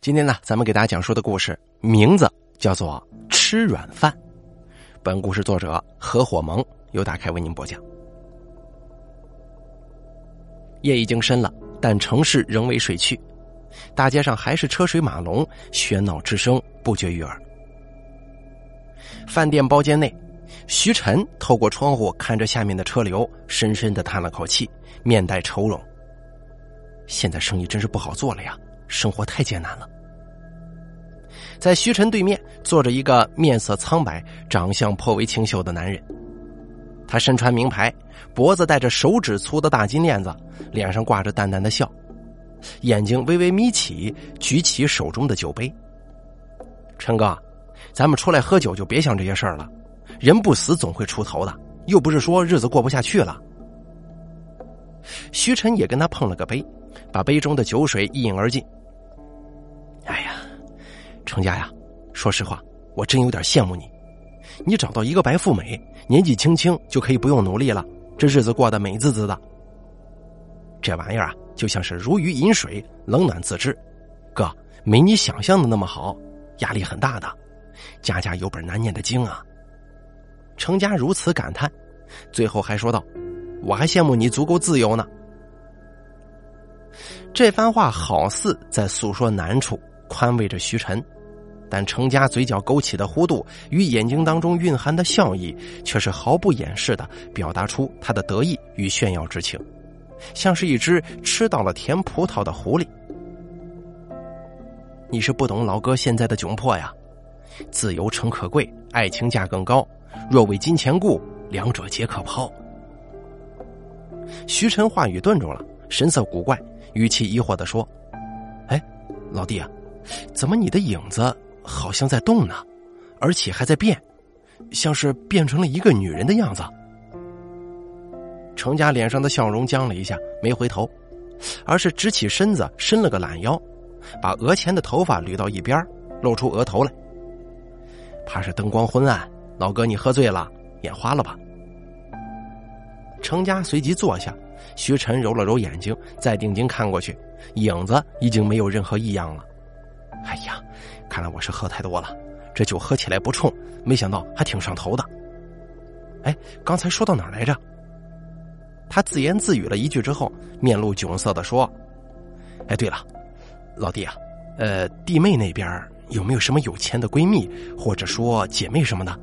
今天呢，咱们给大家讲述的故事名字叫做《吃软饭》。本故事作者合伙盟由打开为您播讲。夜已经深了，但城市仍未睡去，大街上还是车水马龙，喧闹之声不绝于耳。饭店包间内，徐晨透过窗户看着下面的车流，深深的叹了口气，面带愁容。现在生意真是不好做了呀。生活太艰难了。在徐晨对面坐着一个面色苍白、长相颇为清秀的男人，他身穿名牌，脖子戴着手指粗的大金链子，脸上挂着淡淡的笑，眼睛微微眯起，举起手中的酒杯。陈哥，咱们出来喝酒就别想这些事儿了，人不死总会出头的，又不是说日子过不下去了。徐晨也跟他碰了个杯，把杯中的酒水一饮而尽。程家呀，说实话，我真有点羡慕你。你找到一个白富美，年纪轻轻就可以不用努力了，这日子过得美滋滋的。这玩意儿啊，就像是如鱼饮水，冷暖自知。哥，没你想象的那么好，压力很大的。家家有本难念的经啊。程家如此感叹，最后还说道：“我还羡慕你足够自由呢。”这番话好似在诉说难处。宽慰着徐晨，但程家嘴角勾起的弧度与眼睛当中蕴含的笑意，却是毫不掩饰的表达出他的得意与炫耀之情，像是一只吃到了甜葡萄的狐狸。你是不懂老哥现在的窘迫呀，自由诚可贵，爱情价更高，若为金钱故，两者皆可抛。徐晨话语顿住了，神色古怪，语气疑惑的说：“哎，老弟啊。”怎么，你的影子好像在动呢，而且还在变，像是变成了一个女人的样子。程家脸上的笑容僵了一下，没回头，而是直起身子，伸了个懒腰，把额前的头发捋到一边，露出额头来。怕是灯光昏暗，老哥你喝醉了，眼花了吧？程家随即坐下，徐晨揉了揉眼睛，再定睛看过去，影子已经没有任何异样了。哎呀，看来我是喝太多了，这酒喝起来不冲，没想到还挺上头的。哎，刚才说到哪儿来着？他自言自语了一句之后，面露窘色的说：“哎，对了，老弟啊，呃，弟妹那边有没有什么有钱的闺蜜，或者说姐妹什么的？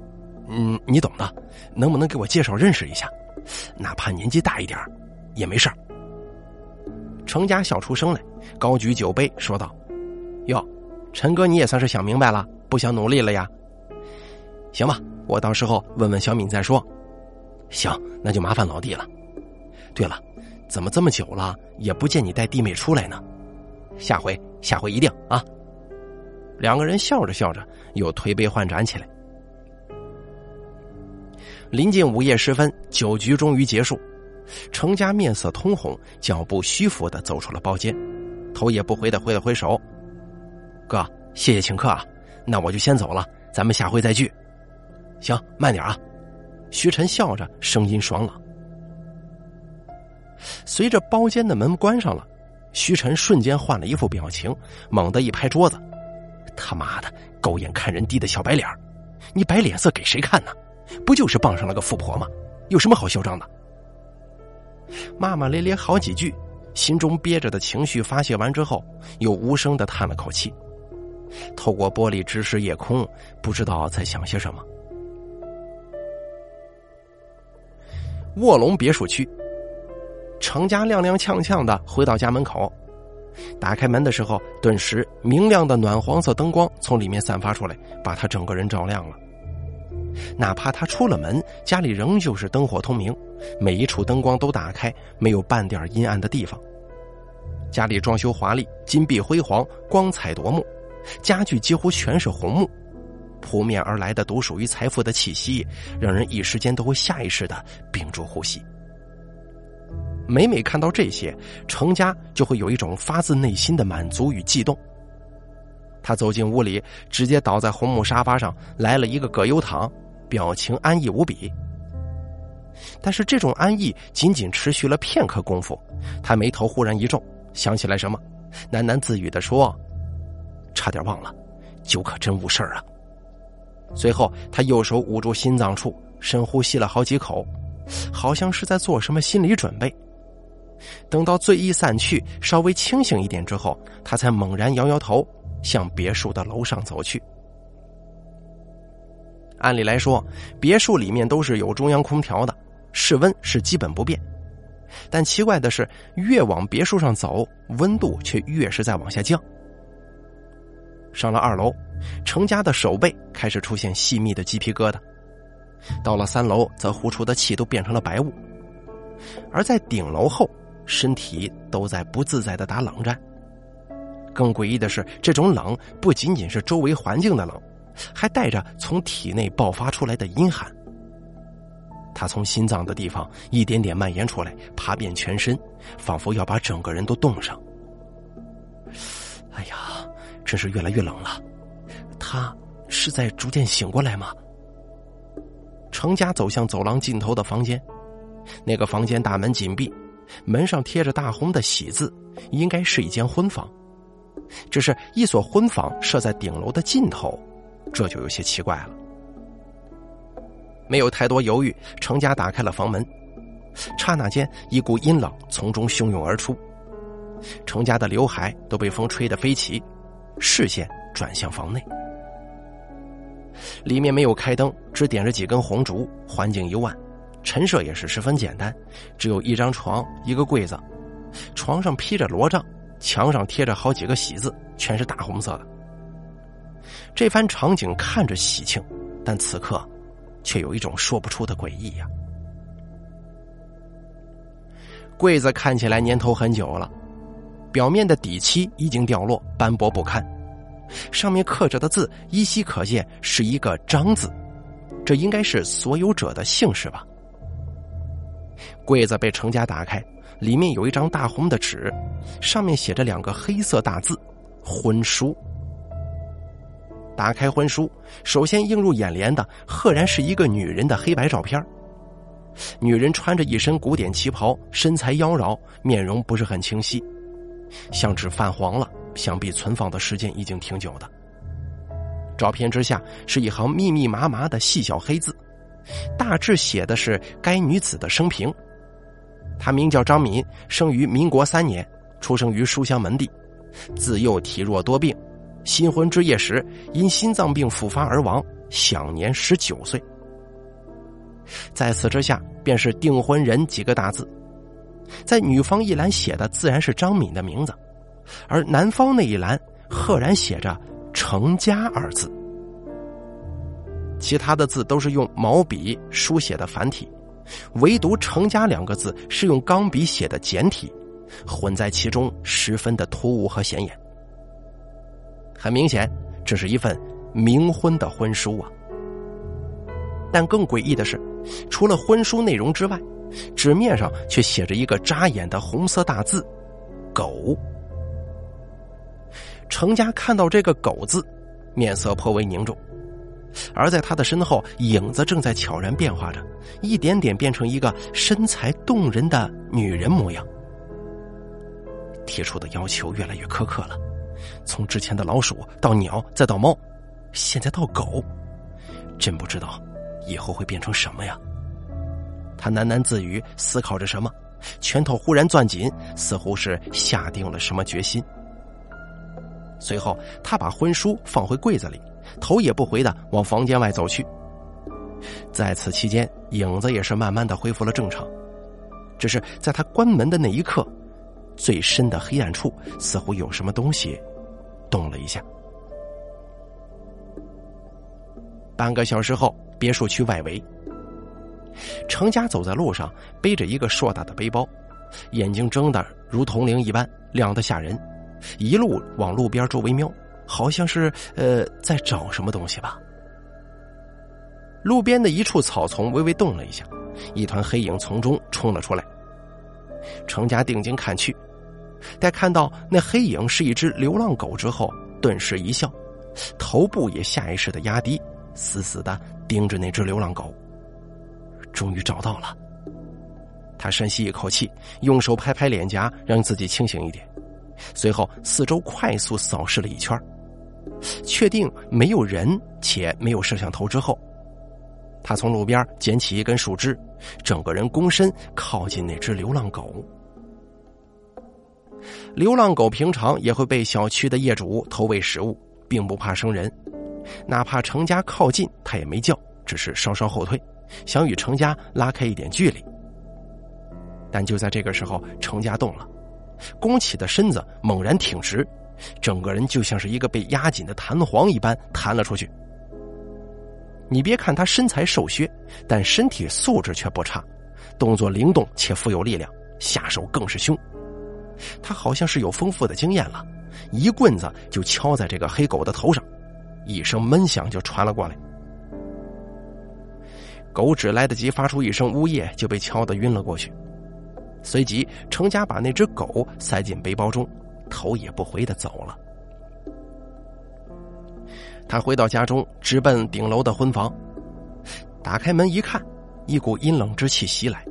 嗯，你懂的，能不能给我介绍认识一下？哪怕年纪大一点也没事程家笑出声来，高举酒杯说道：“哟。”陈哥，你也算是想明白了，不想努力了呀？行吧，我到时候问问小敏再说。行，那就麻烦老弟了。对了，怎么这么久了也不见你带弟妹出来呢？下回，下回一定啊！两个人笑着笑着，又推杯换盏起来。临近午夜时分，酒局终于结束，程家面色通红，脚步虚浮的走出了包间，头也不回的挥了挥手。哥，谢谢请客啊，那我就先走了，咱们下回再聚。行，慢点啊。徐晨笑着，声音爽朗。随着包间的门关上了，徐晨瞬间换了一副表情，猛地一拍桌子：“他妈的，狗眼看人低的小白脸你摆脸色给谁看呢？不就是傍上了个富婆吗？有什么好嚣张的？”骂骂咧咧好几句，心中憋着的情绪发泄完之后，又无声的叹了口气。透过玻璃直视夜空，不知道在想些什么。卧龙别墅区，程家踉踉跄跄的回到家门口，打开门的时候，顿时明亮的暖黄色灯光从里面散发出来，把他整个人照亮了。哪怕他出了门，家里仍旧是灯火通明，每一处灯光都打开，没有半点阴暗的地方。家里装修华丽，金碧辉煌，光彩夺目。家具几乎全是红木，扑面而来的独属于财富的气息，让人一时间都会下意识的屏住呼吸。每每看到这些，程家就会有一种发自内心的满足与悸动。他走进屋里，直接倒在红木沙发上，来了一个葛优躺，表情安逸无比。但是这种安逸仅仅持续了片刻功夫，他眉头忽然一皱，想起来什么，喃喃自语的说。差点忘了，酒可真误事儿啊！随后，他右手捂住心脏处，深呼吸了好几口，好像是在做什么心理准备。等到醉意散去，稍微清醒一点之后，他才猛然摇摇头，向别墅的楼上走去。按理来说，别墅里面都是有中央空调的，室温是基本不变。但奇怪的是，越往别墅上走，温度却越是在往下降。上了二楼，程家的手背开始出现细密的鸡皮疙瘩；到了三楼，则呼出的气都变成了白雾；而在顶楼后，身体都在不自在的打冷战。更诡异的是，这种冷不仅仅是周围环境的冷，还带着从体内爆发出来的阴寒。他从心脏的地方一点点蔓延出来，爬遍全身，仿佛要把整个人都冻上。哎呀，真是越来越冷了。他是在逐渐醒过来吗？程家走向走廊尽头的房间，那个房间大门紧闭，门上贴着大红的喜字，应该是一间婚房。只是一所婚房设在顶楼的尽头，这就有些奇怪了。没有太多犹豫，程家打开了房门。刹那间，一股阴冷从中汹涌而出。程家的刘海都被风吹得飞起，视线转向房内。里面没有开灯，只点着几根红烛，环境幽暗，陈设也是十分简单，只有一张床，一个柜子，床上披着罗帐，墙上贴着好几个喜字，全是大红色的。这番场景看着喜庆，但此刻。却有一种说不出的诡异呀。柜子看起来年头很久了，表面的底漆已经掉落，斑驳不堪，上面刻着的字依稀可见是一个“张”字，这应该是所有者的姓氏吧。柜子被程家打开，里面有一张大红的纸，上面写着两个黑色大字“婚书”。打开婚书，首先映入眼帘的，赫然是一个女人的黑白照片。女人穿着一身古典旗袍，身材妖娆，面容不是很清晰，相纸泛黄了，想必存放的时间已经挺久的。照片之下是一行密密麻麻的细小黑字，大致写的是该女子的生平。她名叫张敏，生于民国三年，出生于书香门第，自幼体弱多病。新婚之夜时，因心脏病复发而亡，享年十九岁。在此之下，便是订婚人几个大字，在女方一栏写的自然是张敏的名字，而男方那一栏赫然写着“程家”二字。其他的字都是用毛笔书写的繁体，唯独“程家”两个字是用钢笔写的简体，混在其中，十分的突兀和显眼。很明显，这是一份冥婚的婚书啊！但更诡异的是，除了婚书内容之外，纸面上却写着一个扎眼的红色大字“狗”。程家看到这个“狗”字，面色颇为凝重，而在他的身后，影子正在悄然变化着，一点点变成一个身材动人的女人模样。提出的要求越来越苛刻了。从之前的老鼠到鸟，再到猫，现在到狗，真不知道以后会变成什么呀？他喃喃自语，思考着什么，拳头忽然攥紧，似乎是下定了什么决心。随后，他把婚书放回柜子里，头也不回的往房间外走去。在此期间，影子也是慢慢的恢复了正常，只是在他关门的那一刻。最深的黑暗处，似乎有什么东西动了一下。半个小时后，别墅区外围，程家走在路上，背着一个硕大的背包，眼睛睁得如铜铃一般亮得吓人，一路往路边周围瞄，好像是呃在找什么东西吧。路边的一处草丛微微动了一下，一团黑影从中冲了出来。程家定睛看去。待看到那黑影是一只流浪狗之后，顿时一笑，头部也下意识的压低，死死的盯着那只流浪狗。终于找到了。他深吸一口气，用手拍拍脸颊，让自己清醒一点，随后四周快速扫视了一圈，确定没有人且没有摄像头之后，他从路边捡起一根树枝，整个人躬身靠近那只流浪狗。流浪狗平常也会被小区的业主投喂食物，并不怕生人，哪怕程家靠近，它也没叫，只是稍稍后退，想与程家拉开一点距离。但就在这个时候，程家动了，弓起的身子猛然挺直。整个人就像是一个被压紧的弹簧一般弹了出去。你别看他身材瘦削，但身体素质却不差，动作灵动且富有力量，下手更是凶。他好像是有丰富的经验了，一棍子就敲在这个黑狗的头上，一声闷响就传了过来。狗只来得及发出一声呜咽，就被敲得晕了过去。随即，程家把那只狗塞进背包中。头也不回的走了。他回到家中，直奔顶楼的婚房。打开门一看，一股阴冷之气袭来，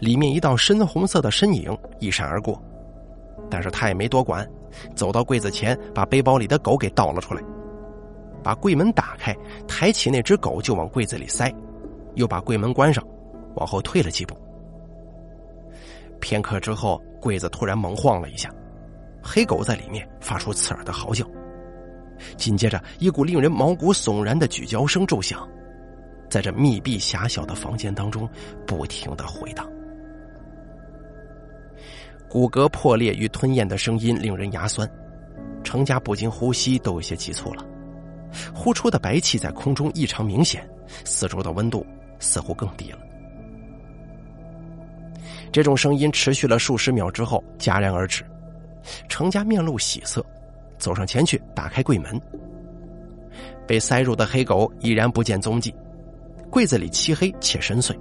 里面一道深红色的身影一闪而过。但是他也没多管，走到柜子前，把背包里的狗给倒了出来，把柜门打开，抬起那只狗就往柜子里塞，又把柜门关上，往后退了几步。片刻之后，柜子突然猛晃了一下。黑狗在里面发出刺耳的嚎叫，紧接着一股令人毛骨悚然的咀嚼声骤响，在这密闭狭小的房间当中不停的回荡。骨骼破裂与吞咽的声音令人牙酸，程家不禁呼吸都有些急促了，呼出的白气在空中异常明显，四周的温度似乎更低了。这种声音持续了数十秒之后戛然而止。程家面露喜色，走上前去打开柜门。被塞入的黑狗已然不见踪迹，柜子里漆黑且深邃，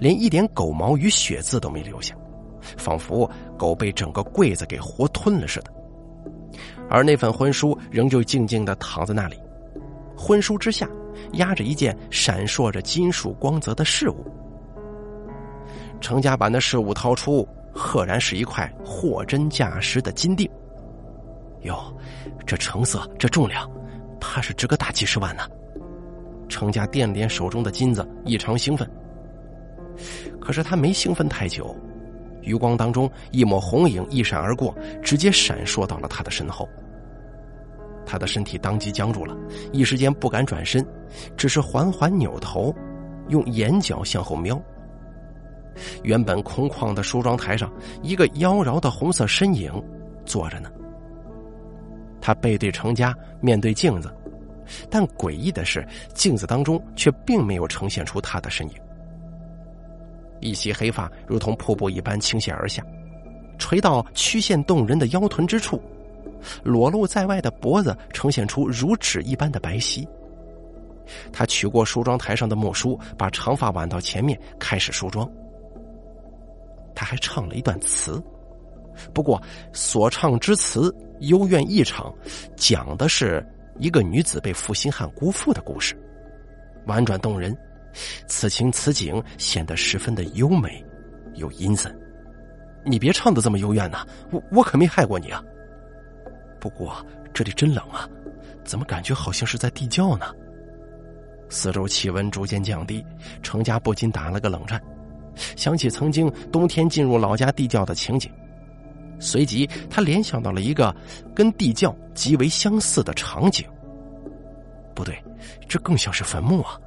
连一点狗毛与血渍都没留下，仿佛狗被整个柜子给活吞了似的。而那份婚书仍旧静静的躺在那里，婚书之下压着一件闪烁着金属光泽的饰物。程家把那饰物掏出。赫然是一块货真价实的金锭。哟，这成色，这重量，怕是值个大几十万呢。程家掂了掂手中的金子，异常兴奋。可是他没兴奋太久，余光当中一抹红影一闪而过，直接闪烁到了他的身后。他的身体当即僵住了，一时间不敢转身，只是缓缓扭头，用眼角向后瞄。原本空旷的梳妆台上，一个妖娆的红色身影坐着呢。他背对程家，面对镜子，但诡异的是，镜子当中却并没有呈现出他的身影。一袭黑发如同瀑布一般倾泻而下，垂到曲线动人的腰臀之处，裸露在外的脖子呈现出如纸一般的白皙。他取过梳妆台上的木梳，把长发挽到前面，开始梳妆。他还唱了一段词，不过所唱之词幽怨异常，讲的是一个女子被负心汉辜负的故事，婉转动人，此情此景显得十分的优美，又阴森。你别唱的这么幽怨呐，我我可没害过你啊。不过这里真冷啊，怎么感觉好像是在地窖呢？四周气温逐渐降低，程家不禁打了个冷战。想起曾经冬天进入老家地窖的情景，随即他联想到了一个跟地窖极为相似的场景。不对，这更像是坟墓啊！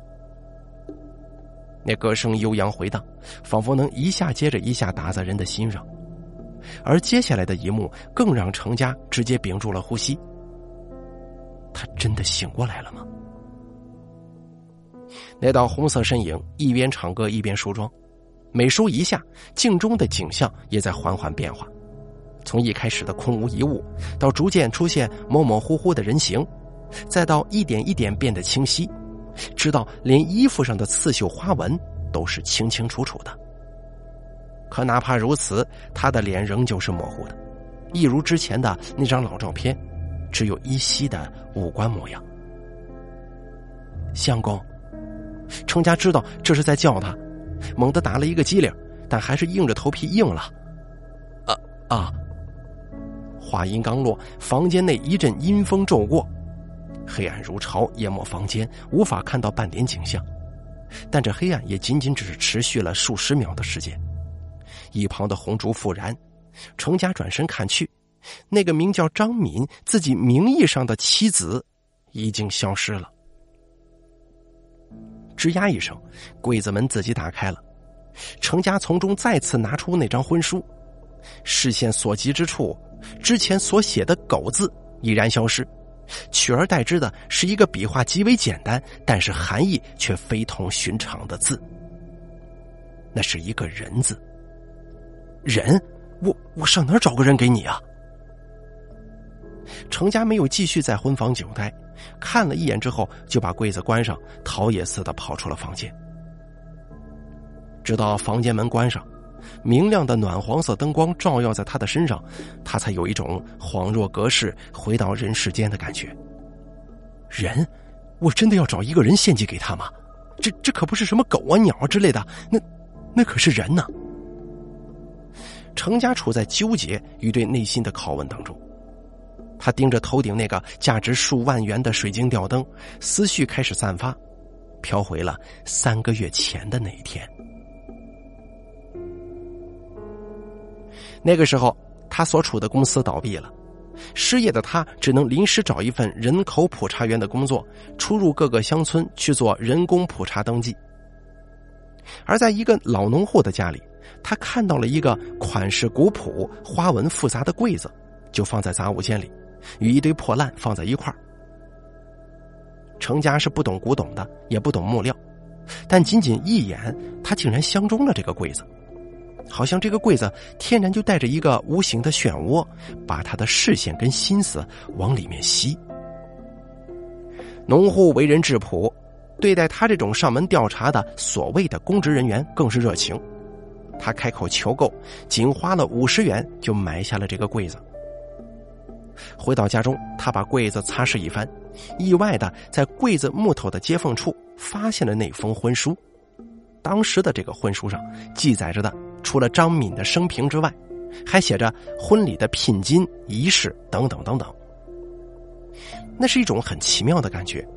那歌声悠扬回荡，仿佛能一下接着一下打在人的心上。而接下来的一幕更让程家直接屏住了呼吸。他真的醒过来了吗？那道红色身影一边唱歌一边梳妆。每梳一下，镜中的景象也在缓缓变化，从一开始的空无一物，到逐渐出现模模糊糊的人形，再到一点一点变得清晰，直到连衣服上的刺绣花纹都是清清楚楚的。可哪怕如此，他的脸仍旧是模糊的，一如之前的那张老照片，只有依稀的五官模样。相公，程家知道这是在叫他。猛地打了一个激灵，但还是硬着头皮应了。啊啊！话音刚落，房间内一阵阴风骤过，黑暗如潮，淹没房间，无法看到半点景象。但这黑暗也仅仅只是持续了数十秒的时间。一旁的红烛复燃，程家转身看去，那个名叫张敏、自己名义上的妻子已经消失了。吱呀一声，柜子门自己打开了，程家从中再次拿出那张婚书，视线所及之处，之前所写的“狗”字已然消失，取而代之的是一个笔画极为简单，但是含义却非同寻常的字。那是一个人字。人，我我上哪儿找个人给你啊？程家没有继续在婚房久待。看了一眼之后，就把柜子关上，逃也似的跑出了房间。直到房间门关上，明亮的暖黄色灯光照耀在他的身上，他才有一种恍若隔世、回到人世间的感觉。人，我真的要找一个人献祭给他吗？这这可不是什么狗啊、鸟啊之类的，那那可是人呢。程家处在纠结与对内心的拷问当中。他盯着头顶那个价值数万元的水晶吊灯，思绪开始散发，飘回了三个月前的那一天。那个时候，他所处的公司倒闭了，失业的他只能临时找一份人口普查员的工作，出入各个乡村去做人工普查登记。而在一个老农户的家里，他看到了一个款式古朴、花纹复杂的柜子，就放在杂物间里。与一堆破烂放在一块儿，程家是不懂古董的，也不懂木料，但仅仅一眼，他竟然相中了这个柜子，好像这个柜子天然就带着一个无形的漩涡，把他的视线跟心思往里面吸。农户为人质朴，对待他这种上门调查的所谓的公职人员更是热情，他开口求购，仅花了五十元就买下了这个柜子。回到家中，他把柜子擦拭一番，意外的在柜子木头的接缝处发现了那封婚书。当时的这个婚书上记载着的，除了张敏的生平之外，还写着婚礼的聘金、仪式等等等等。那是一种很奇妙的感觉。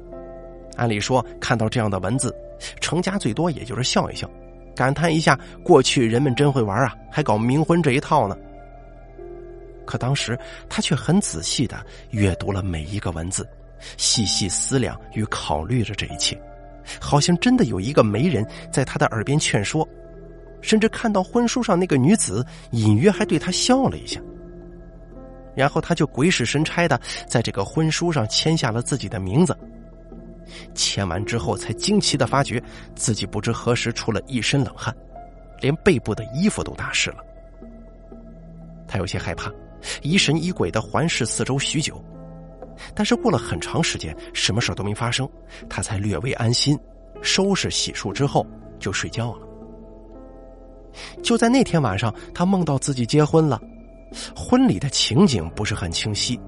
按理说，看到这样的文字，程家最多也就是笑一笑，感叹一下过去人们真会玩啊，还搞冥婚这一套呢。可当时他却很仔细的阅读了每一个文字，细细思量与考虑着这一切，好像真的有一个媒人在他的耳边劝说，甚至看到婚书上那个女子隐约还对他笑了一下。然后他就鬼使神差的在这个婚书上签下了自己的名字。签完之后，才惊奇的发觉自己不知何时出了一身冷汗，连背部的衣服都打湿了。他有些害怕。疑神疑鬼的环视四周许久，但是过了很长时间，什么事都没发生，他才略微安心，收拾洗漱之后就睡觉了。就在那天晚上，他梦到自己结婚了，婚礼的情景不是很清晰，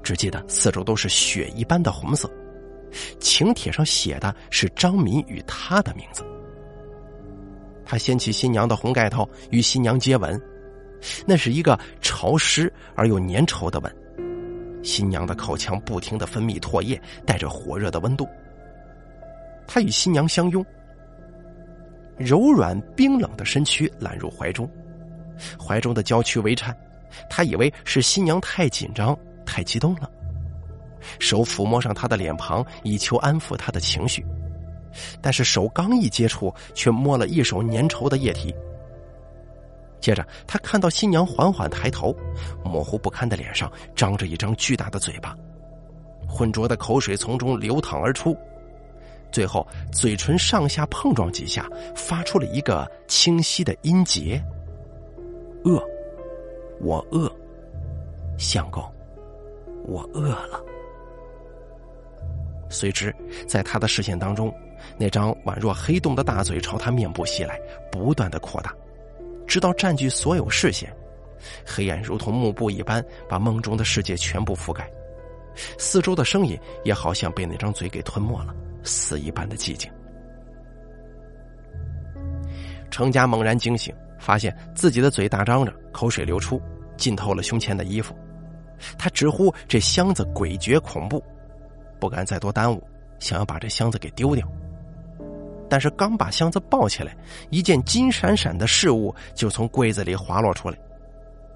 只记得四周都是血一般的红色，请帖上写的是张敏与他的名字。他掀起新娘的红盖头，与新娘接吻。那是一个潮湿而又粘稠的吻，新娘的口腔不停的分泌唾液，带着火热的温度。他与新娘相拥，柔软冰冷的身躯揽入怀中，怀中的娇躯微颤，他以为是新娘太紧张、太激动了，手抚摸上她的脸庞，以求安抚她的情绪，但是手刚一接触，却摸了一手粘稠的液体。接着，他看到新娘缓缓抬头，模糊不堪的脸上张着一张巨大的嘴巴，浑浊的口水从中流淌而出，最后嘴唇上下碰撞几下，发出了一个清晰的音节：“饿，我饿，相公，我饿了。”随之，在他的视线当中，那张宛若黑洞的大嘴朝他面部袭来，不断的扩大。直到占据所有视线，黑暗如同幕布一般，把梦中的世界全部覆盖，四周的声音也好像被那张嘴给吞没了，死一般的寂静。程家猛然惊醒，发现自己的嘴大张着，口水流出，浸透了胸前的衣服。他直呼这箱子诡谲恐怖，不敢再多耽误，想要把这箱子给丢掉。但是刚把箱子抱起来，一件金闪闪的饰物就从柜子里滑落出来，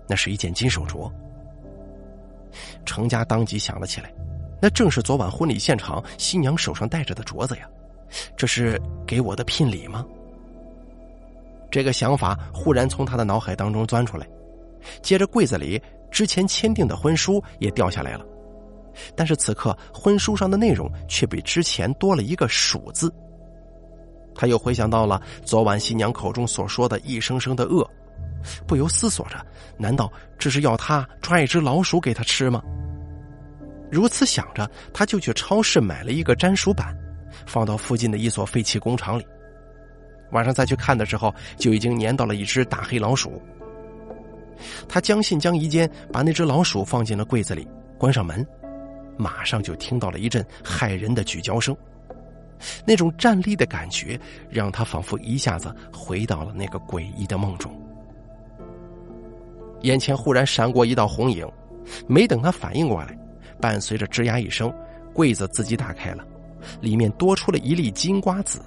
那是一件金手镯。程家当即想了起来，那正是昨晚婚礼现场新娘手上戴着的镯子呀，这是给我的聘礼吗？这个想法忽然从他的脑海当中钻出来，接着柜子里之前签订的婚书也掉下来了，但是此刻婚书上的内容却比之前多了一个“鼠”字。他又回想到了昨晚新娘口中所说的一声声的饿，不由思索着：难道这是要他抓一只老鼠给他吃吗？如此想着，他就去超市买了一个粘鼠板，放到附近的一所废弃工厂里。晚上再去看的时候，就已经粘到了一只大黑老鼠。他将信将疑间，把那只老鼠放进了柜子里，关上门，马上就听到了一阵骇人的咀嚼声。那种站立的感觉，让他仿佛一下子回到了那个诡异的梦中。眼前忽然闪过一道红影，没等他反应过来，伴随着吱呀一声，柜子自己打开了，里面多出了一粒金瓜子。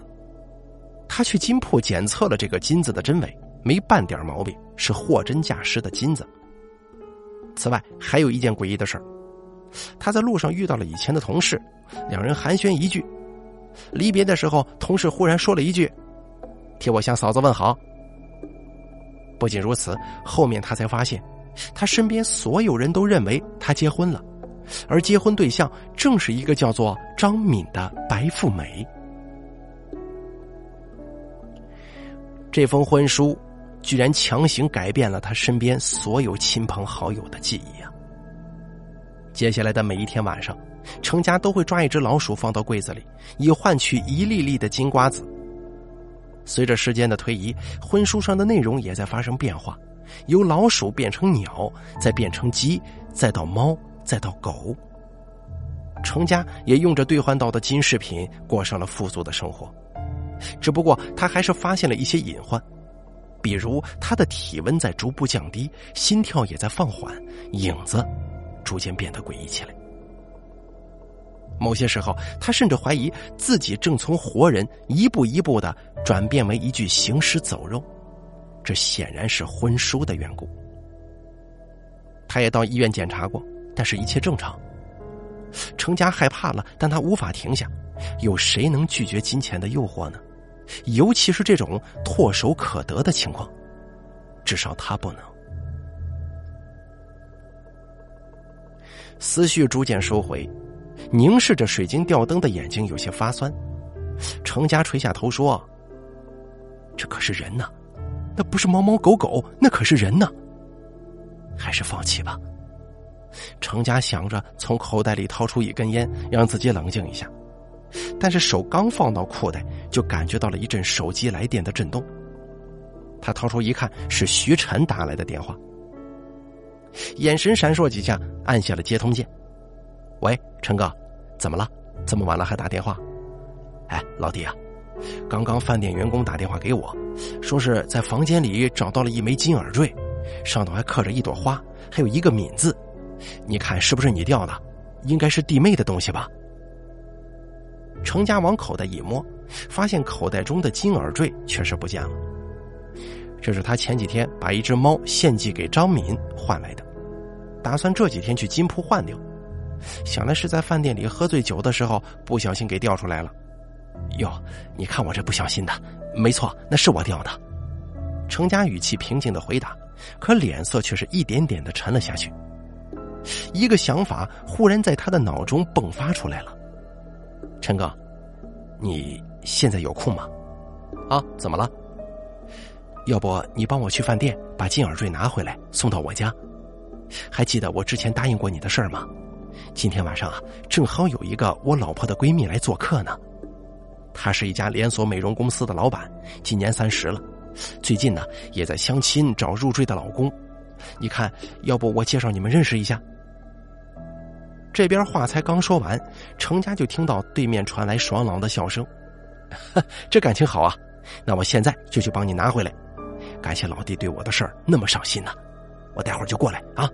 他去金铺检测了这个金子的真伪，没半点毛病，是货真价实的金子。此外，还有一件诡异的事儿，他在路上遇到了以前的同事，两人寒暄一句。离别的时候，同事忽然说了一句：“替我向嫂子问好。”不仅如此，后面他才发现，他身边所有人都认为他结婚了，而结婚对象正是一个叫做张敏的白富美。这封婚书居然强行改变了他身边所有亲朋好友的记忆啊！接下来的每一天晚上。程家都会抓一只老鼠放到柜子里，以换取一粒粒的金瓜子。随着时间的推移，婚书上的内容也在发生变化，由老鼠变成鸟，再变成鸡，再到猫，再到狗。程家也用着兑换到的金饰品过上了富足的生活，只不过他还是发现了一些隐患，比如他的体温在逐步降低，心跳也在放缓，影子逐渐变得诡异起来。某些时候，他甚至怀疑自己正从活人一步一步的转变为一具行尸走肉，这显然是婚书的缘故。他也到医院检查过，但是一切正常。程家害怕了，但他无法停下。有谁能拒绝金钱的诱惑呢？尤其是这种唾手可得的情况，至少他不能。思绪逐渐收回。凝视着水晶吊灯的眼睛有些发酸，程家垂下头说：“这可是人呐，那不是猫猫狗狗，那可是人呐。还是放弃吧。”程家想着从口袋里掏出一根烟，让自己冷静一下，但是手刚放到裤袋，就感觉到了一阵手机来电的震动。他掏出一看，是徐晨打来的电话，眼神闪烁几下，按下了接通键。喂，陈哥，怎么了？这么晚了还打电话？哎，老弟啊，刚刚饭店员工打电话给我，说是在房间里找到了一枚金耳坠，上头还刻着一朵花，还有一个“敏”字，你看是不是你掉的？应该是弟妹的东西吧？程家往口袋一摸，发现口袋中的金耳坠确实不见了，这是他前几天把一只猫献祭给张敏换来的，打算这几天去金铺换掉。想来是在饭店里喝醉酒的时候不小心给掉出来了。哟，你看我这不小心的，没错，那是我掉的。程家语气平静的回答，可脸色却是一点点的沉了下去。一个想法忽然在他的脑中迸发出来了。陈哥，你现在有空吗？啊，怎么了？要不你帮我去饭店把金耳坠拿回来送到我家？还记得我之前答应过你的事儿吗？今天晚上啊，正好有一个我老婆的闺蜜来做客呢。她是一家连锁美容公司的老板，今年三十了。最近呢，也在相亲找入赘的老公。你看，要不我介绍你们认识一下？这边话才刚说完，程家就听到对面传来爽朗的笑声。这感情好啊！那我现在就去帮你拿回来。感谢老弟对我的事儿那么上心呢。我待会儿就过来啊。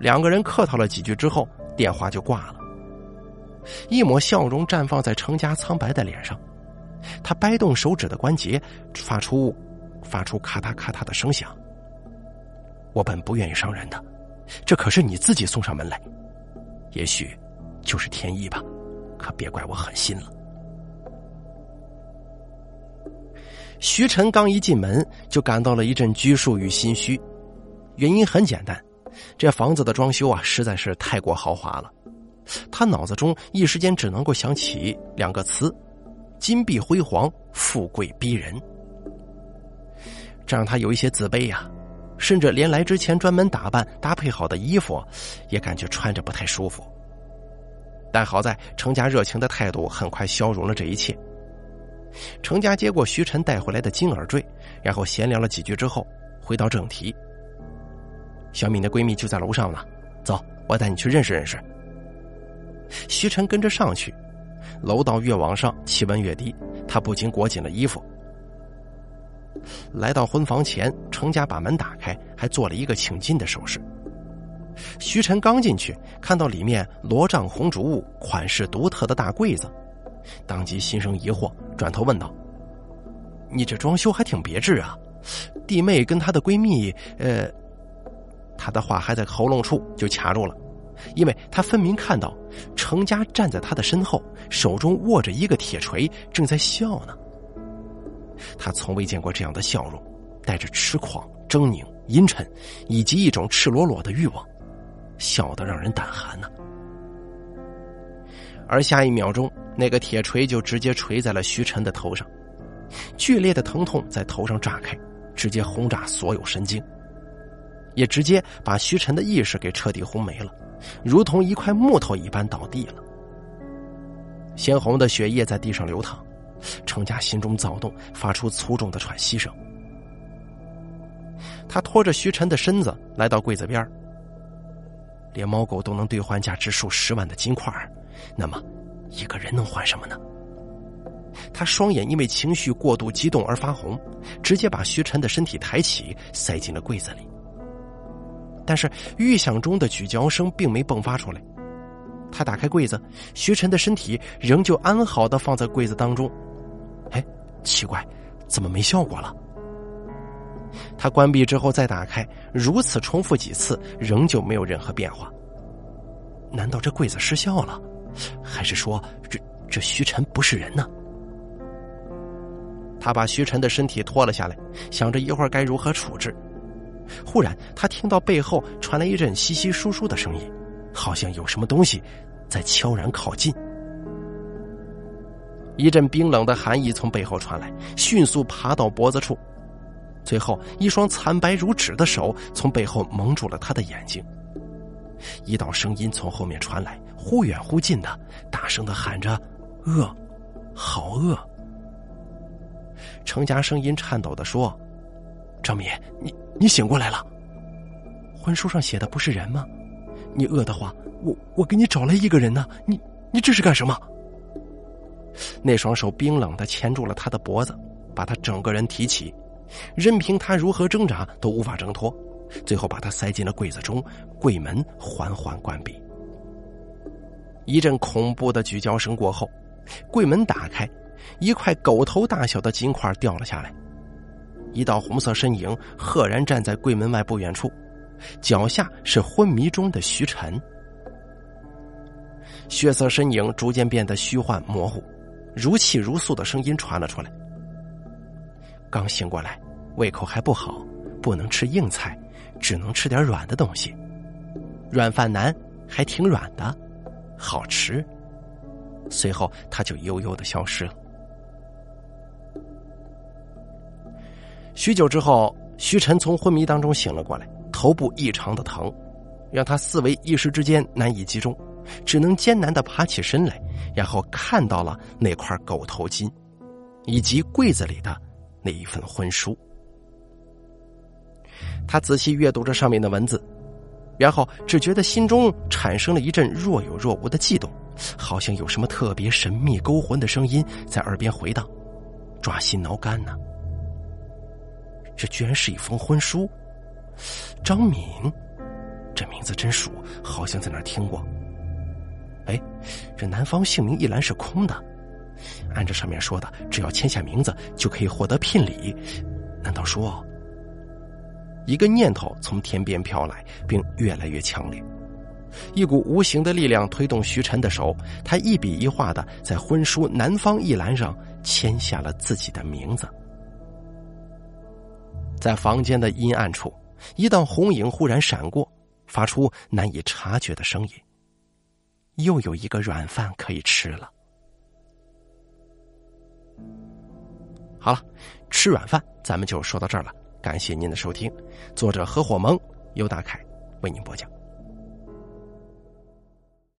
两个人客套了几句之后，电话就挂了。一抹笑容绽放在程家苍白的脸上。他掰动手指的关节，发出发出咔嗒咔嗒的声响。我本不愿意伤人的，这可是你自己送上门来，也许就是天意吧，可别怪我狠心了。徐晨刚一进门，就感到了一阵拘束与心虚。原因很简单，这房子的装修啊，实在是太过豪华了。他脑子中一时间只能够想起两个词：金碧辉煌、富贵逼人。这让他有一些自卑呀，甚至连来之前专门打扮搭配好的衣服，也感觉穿着不太舒服。但好在程家热情的态度很快消融了这一切。程家接过徐晨带回来的金耳坠，然后闲聊了几句之后，回到正题。小敏的闺蜜就在楼上呢，走，我带你去认识认识。徐晨跟着上去，楼道越往上，气温越低，他不禁裹紧了衣服。来到婚房前，程家把门打开，还做了一个请进的手势。徐晨刚进去，看到里面罗帐红烛物，款式独特的大柜子。当即心生疑惑，转头问道：“你这装修还挺别致啊！”弟妹跟她的闺蜜，呃，她的话还在喉咙处就卡住了，因为她分明看到程家站在她的身后，手中握着一个铁锤，正在笑呢。他从未见过这样的笑容，带着痴狂、狰狞、阴沉，以及一种赤裸裸的欲望，笑得让人胆寒呢。而下一秒钟。那个铁锤就直接锤在了徐晨的头上，剧烈的疼痛在头上炸开，直接轰炸所有神经，也直接把徐晨的意识给彻底轰没了，如同一块木头一般倒地了。鲜红的血液在地上流淌，程家心中躁动，发出粗重的喘息声。他拖着徐晨的身子来到柜子边连猫狗都能兑换价值数十万的金块，那么。一个人能换什么呢？他双眼因为情绪过度激动而发红，直接把徐晨的身体抬起，塞进了柜子里。但是预想中的咀嚼声并没迸发出来。他打开柜子，徐晨的身体仍旧安好的放在柜子当中。哎，奇怪，怎么没效果了？他关闭之后再打开，如此重复几次，仍旧没有任何变化。难道这柜子失效了？还是说，这这徐晨不是人呢？他把徐晨的身体拖了下来，想着一会儿该如何处置。忽然，他听到背后传来一阵稀稀疏疏的声音，好像有什么东西在悄然靠近。一阵冰冷的寒意从背后传来，迅速爬到脖子处，最后一双惨白如纸的手从背后蒙住了他的眼睛。一道声音从后面传来，忽远忽近的，大声的喊着：“饿，好饿。”程家声音颤抖的说：“张敏，你你醒过来了？婚书上写的不是人吗？你饿的话，我我给你找来一个人呢。你你这是干什么？”那双手冰冷的牵住了他的脖子，把他整个人提起，任凭他如何挣扎都无法挣脱。最后把他塞进了柜子中，柜门缓缓关闭。一阵恐怖的咀嚼声过后，柜门打开，一块狗头大小的金块掉了下来。一道红色身影赫然站在柜门外不远处，脚下是昏迷中的徐晨。血色身影逐渐变得虚幻模糊，如泣如诉的声音传了出来：“刚醒过来，胃口还不好，不能吃硬菜。”只能吃点软的东西，软饭男还挺软的，好吃。随后他就悠悠的消失了。许久之后，徐晨从昏迷当中醒了过来，头部异常的疼，让他思维一时之间难以集中，只能艰难的爬起身来，然后看到了那块狗头金，以及柜子里的那一份婚书。他仔细阅读着上面的文字，然后只觉得心中产生了一阵若有若无的悸动，好像有什么特别神秘勾魂的声音在耳边回荡，抓心挠肝呢。这居然是一封婚书，张敏，这名字真熟，好像在哪儿听过。哎，这男方姓名一栏是空的，按照上面说的，只要签下名字就可以获得聘礼。难道说，一个念头从天边飘来，并越来越强烈，一股无形的力量推动徐晨的手，他一笔一画的在婚书男方一栏上签下了自己的名字。在房间的阴暗处，一道红影忽然闪过，发出难以察觉的声音。又有一个软饭可以吃了。好了，吃软饭，咱们就说到这儿了。感谢您的收听，作者合伙盟尤大凯为您播讲。